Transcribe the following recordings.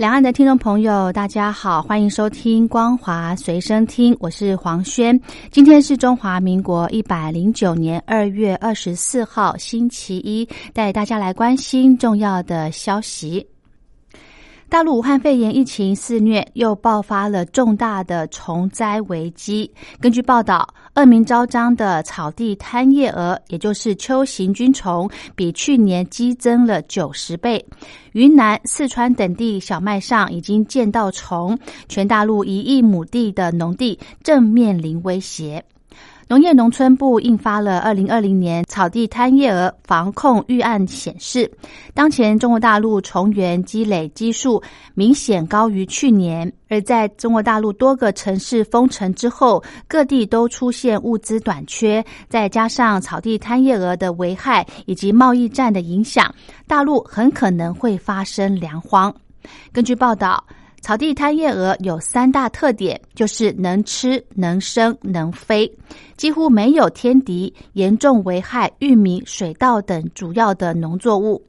两岸的听众朋友，大家好，欢迎收听光华随身听，我是黄轩。今天是中华民国一百零九年二月二十四号，星期一，带大家来关心重要的消息。大陆武汉肺炎疫情肆虐，又爆发了重大的虫灾危机。根据报道，恶名昭彰的草地贪夜蛾，也就是秋行军虫，比去年激增了九十倍。云南、四川等地小麦上已经见到虫，全大陆一亿亩地的农地正面临威胁。农业农村部印发了《二零二零年草地贪夜蛾防控预案》，显示，当前中国大陆虫源积累基数明显高于去年，而在中国大陆多个城市封城之后，各地都出现物资短缺，再加上草地贪夜蛾的危害以及贸易战的影响，大陆很可能会发生粮荒。根据报道。草地贪夜蛾有三大特点，就是能吃、能生、能飞，几乎没有天敌，严重危害玉米、水稻等主要的农作物。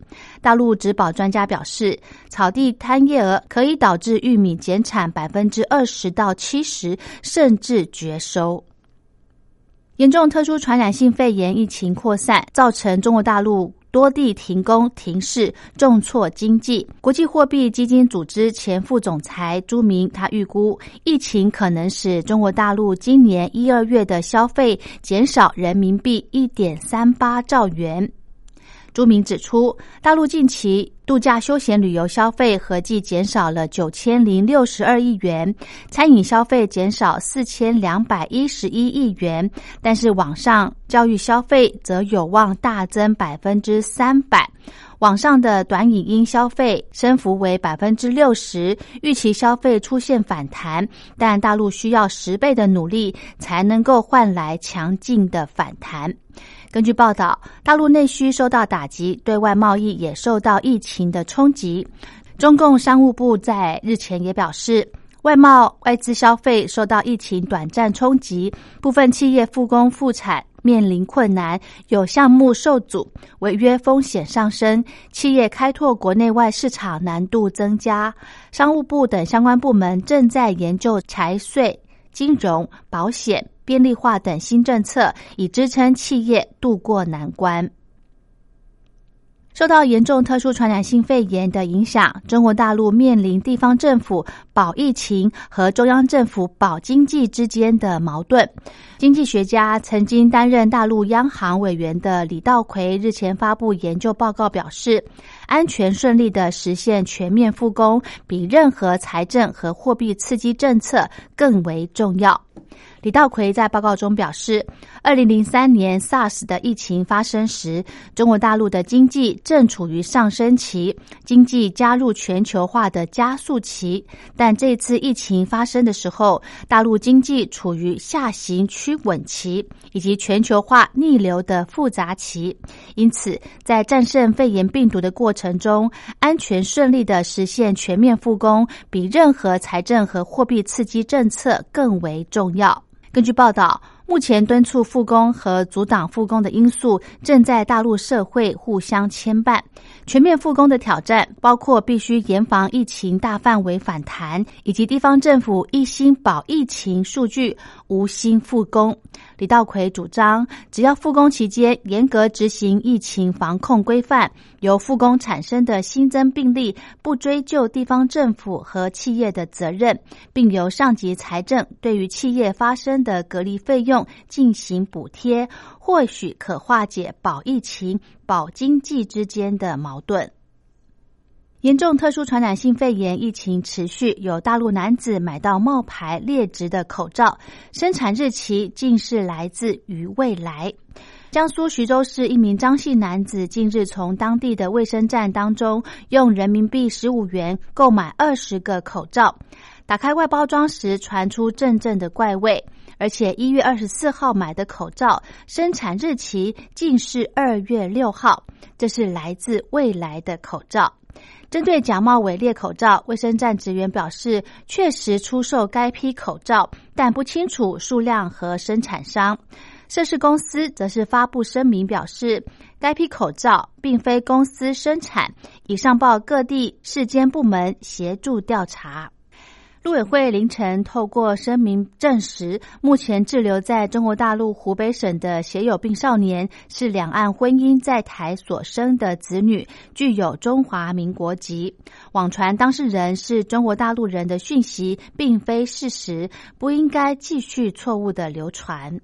大陆植保专家表示，草地贪夜蛾可以导致玉米减产百分之二十到七十，甚至绝收。严重特殊传染性肺炎疫情扩散，造成中国大陆。多地停工停市，重挫经济。国际货币基金组织前副总裁朱明，他预估疫情可能使中国大陆今年一二月的消费减少人民币一点三八兆元。朱明指出，大陆近期度假休闲旅游消费合计减少了九千零六十二亿元，餐饮消费减少四千两百一十一亿元，但是网上教育消费则有望大增百分之三百。网上的短影音消费升幅为百分之六十，预期消费出现反弹，但大陆需要十倍的努力才能够换来强劲的反弹。根据报道，大陆内需受到打击，对外贸易也受到疫情的冲击。中共商务部在日前也表示，外贸外资消费受到疫情短暂冲击，部分企业复工复产面临困难，有项目受阻，违约风险上升，企业开拓国内外市场难度增加。商务部等相关部门正在研究财税、金融、保险。便利化等新政策，以支撑企业渡过难关。受到严重特殊传染性肺炎的影响，中国大陆面临地方政府保疫情和中央政府保经济之间的矛盾。经济学家曾经担任大陆央行委员的李道奎日前发布研究报告表示，安全顺利的实现全面复工，比任何财政和货币刺激政策更为重要。李道奎在报告中表示，二零零三年 SARS 的疫情发生时，中国大陆的经济正处于上升期，经济加入全球化的加速期。但这次疫情发生的时候，大陆经济处于下行趋稳期以及全球化逆流的复杂期。因此，在战胜肺炎病毒的过程中，安全顺利的实现全面复工，比任何财政和货币刺激政策更为重要。根据报道。目前敦促复工和阻挡复工的因素正在大陆社会互相牵绊。全面复工的挑战包括必须严防疫情大范围反弹，以及地方政府一心保疫情数据，无心复工。李道奎主张，只要复工期间严格执行疫情防控规范，由复工产生的新增病例不追究地方政府和企业的责任，并由上级财政对于企业发生的隔离费用。进行补贴，或许可化解保疫情、保经济之间的矛盾。严重特殊传染性肺炎疫情持续，有大陆男子买到冒牌劣质的口罩，生产日期竟是来自于未来。江苏徐州市一名张姓男子近日从当地的卫生站当中用人民币十五元购买二十个口罩。打开外包装时传出阵阵的怪味，而且一月二十四号买的口罩生产日期竟是二月六号，这是来自未来的口罩。针对假冒伪劣口罩，卫生站职员表示，确实出售该批口罩，但不清楚数量和生产商。涉事公司则是发布声明表示，该批口罩并非公司生产，已上报各地市监部门协助调查。陆委会凌晨透过声明证实，目前滞留在中国大陆湖北省的血友病少年是两岸婚姻在台所生的子女，具有中华民国籍。网传当事人是中国大陆人的讯息并非事实，不应该继续错误的流传。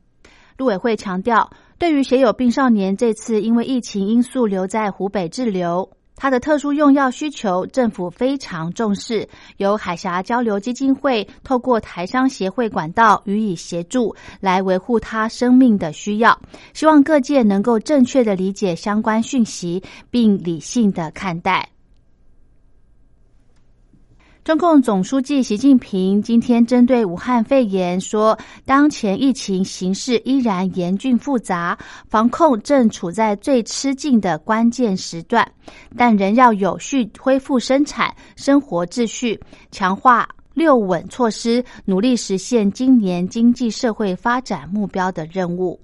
陆委会强调，对于血友病少年这次因为疫情因素留在湖北滞留。他的特殊用药需求，政府非常重视，由海峡交流基金会透过台商协会管道予以协助，来维护他生命的需要。希望各界能够正确的理解相关讯息，并理性的看待。中共总书记习近平今天针对武汉肺炎说，当前疫情形势依然严峻复杂，防控正处在最吃劲的关键时段，但仍要有序恢复生产、生活秩序，强化六稳措施，努力实现今年经济社会发展目标的任务。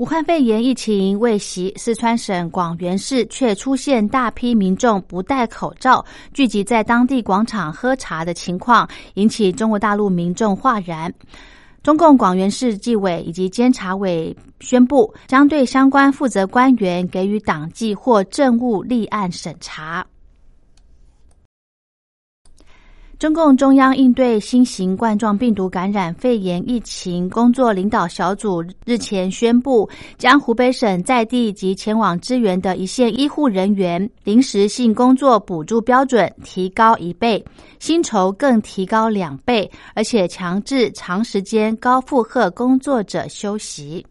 武汉肺炎疫情未袭，四川省广元市却出现大批民众不戴口罩聚集在当地广场喝茶的情况，引起中国大陆民众哗然。中共广元市纪委以及监察委宣布，将对相关负责官员给予党纪或政务立案审查。中共中央应对新型冠状病毒感染肺炎疫情工作领导小组日前宣布，将湖北省在地及前往支援的一线医护人员临时性工作补助标准提高一倍，薪酬更提高两倍，而且强制长时间高负荷工作者休息。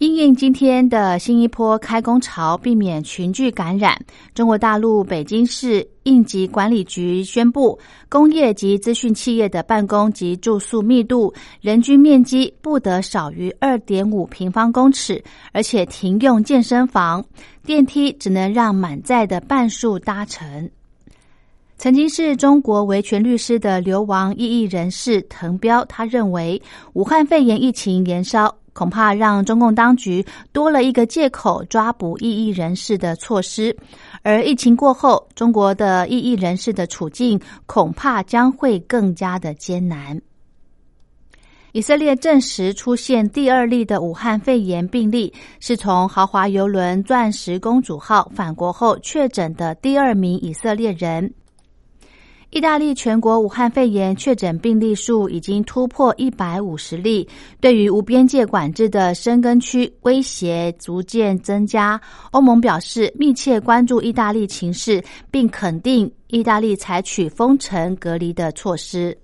因应今天的新一波开工潮，避免群聚感染，中国大陆北京市应急管理局宣布，工业及资讯企业的办公及住宿密度人均面积不得少于二点五平方公尺，而且停用健身房，电梯只能让满载的半数搭乘。曾经是中国维权律师的流亡异议人士滕彪，他认为武汉肺炎疫情延烧。恐怕让中共当局多了一个借口抓捕异议人士的措施，而疫情过后，中国的异议人士的处境恐怕将会更加的艰难。以色列证实出现第二例的武汉肺炎病例，是从豪华游轮“钻石公主号”返国后确诊的第二名以色列人。意大利全国武汉肺炎确诊病例数已经突破一百五十例，对于无边界管制的深根区威胁逐渐增加。欧盟表示密切关注意大利情势，并肯定意大利采取封城隔离的措施。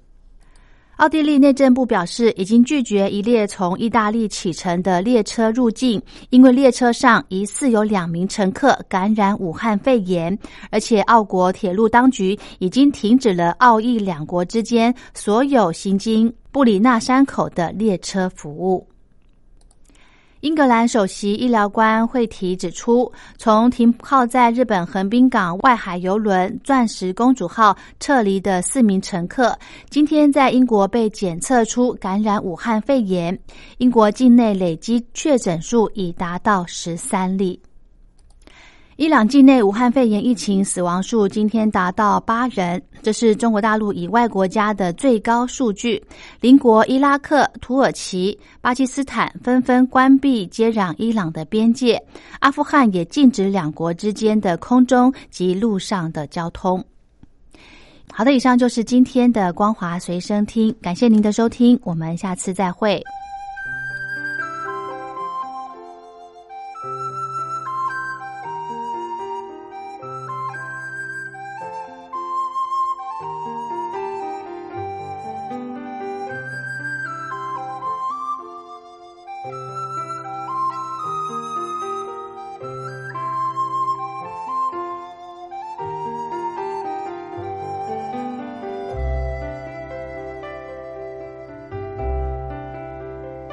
奥地利内政部表示，已经拒绝一列从意大利启程的列车入境，因为列车上疑似有两名乘客感染武汉肺炎，而且奥国铁路当局已经停止了奥意两国之间所有行经布里纳山口的列车服务。英格兰首席医疗官惠提指出，从停靠在日本横滨港外海游轮“钻石公主号”撤离的四名乘客，今天在英国被检测出感染武汉肺炎。英国境内累计确诊数已达到十三例。伊朗境内武汉肺炎疫情死亡数今天达到八人，这是中国大陆以外国家的最高数据。邻国伊拉克、土耳其、巴基斯坦纷纷关闭接壤伊朗的边界，阿富汗也禁止两国之间的空中及陆上的交通。好的，以上就是今天的光华随身听，感谢您的收听，我们下次再会。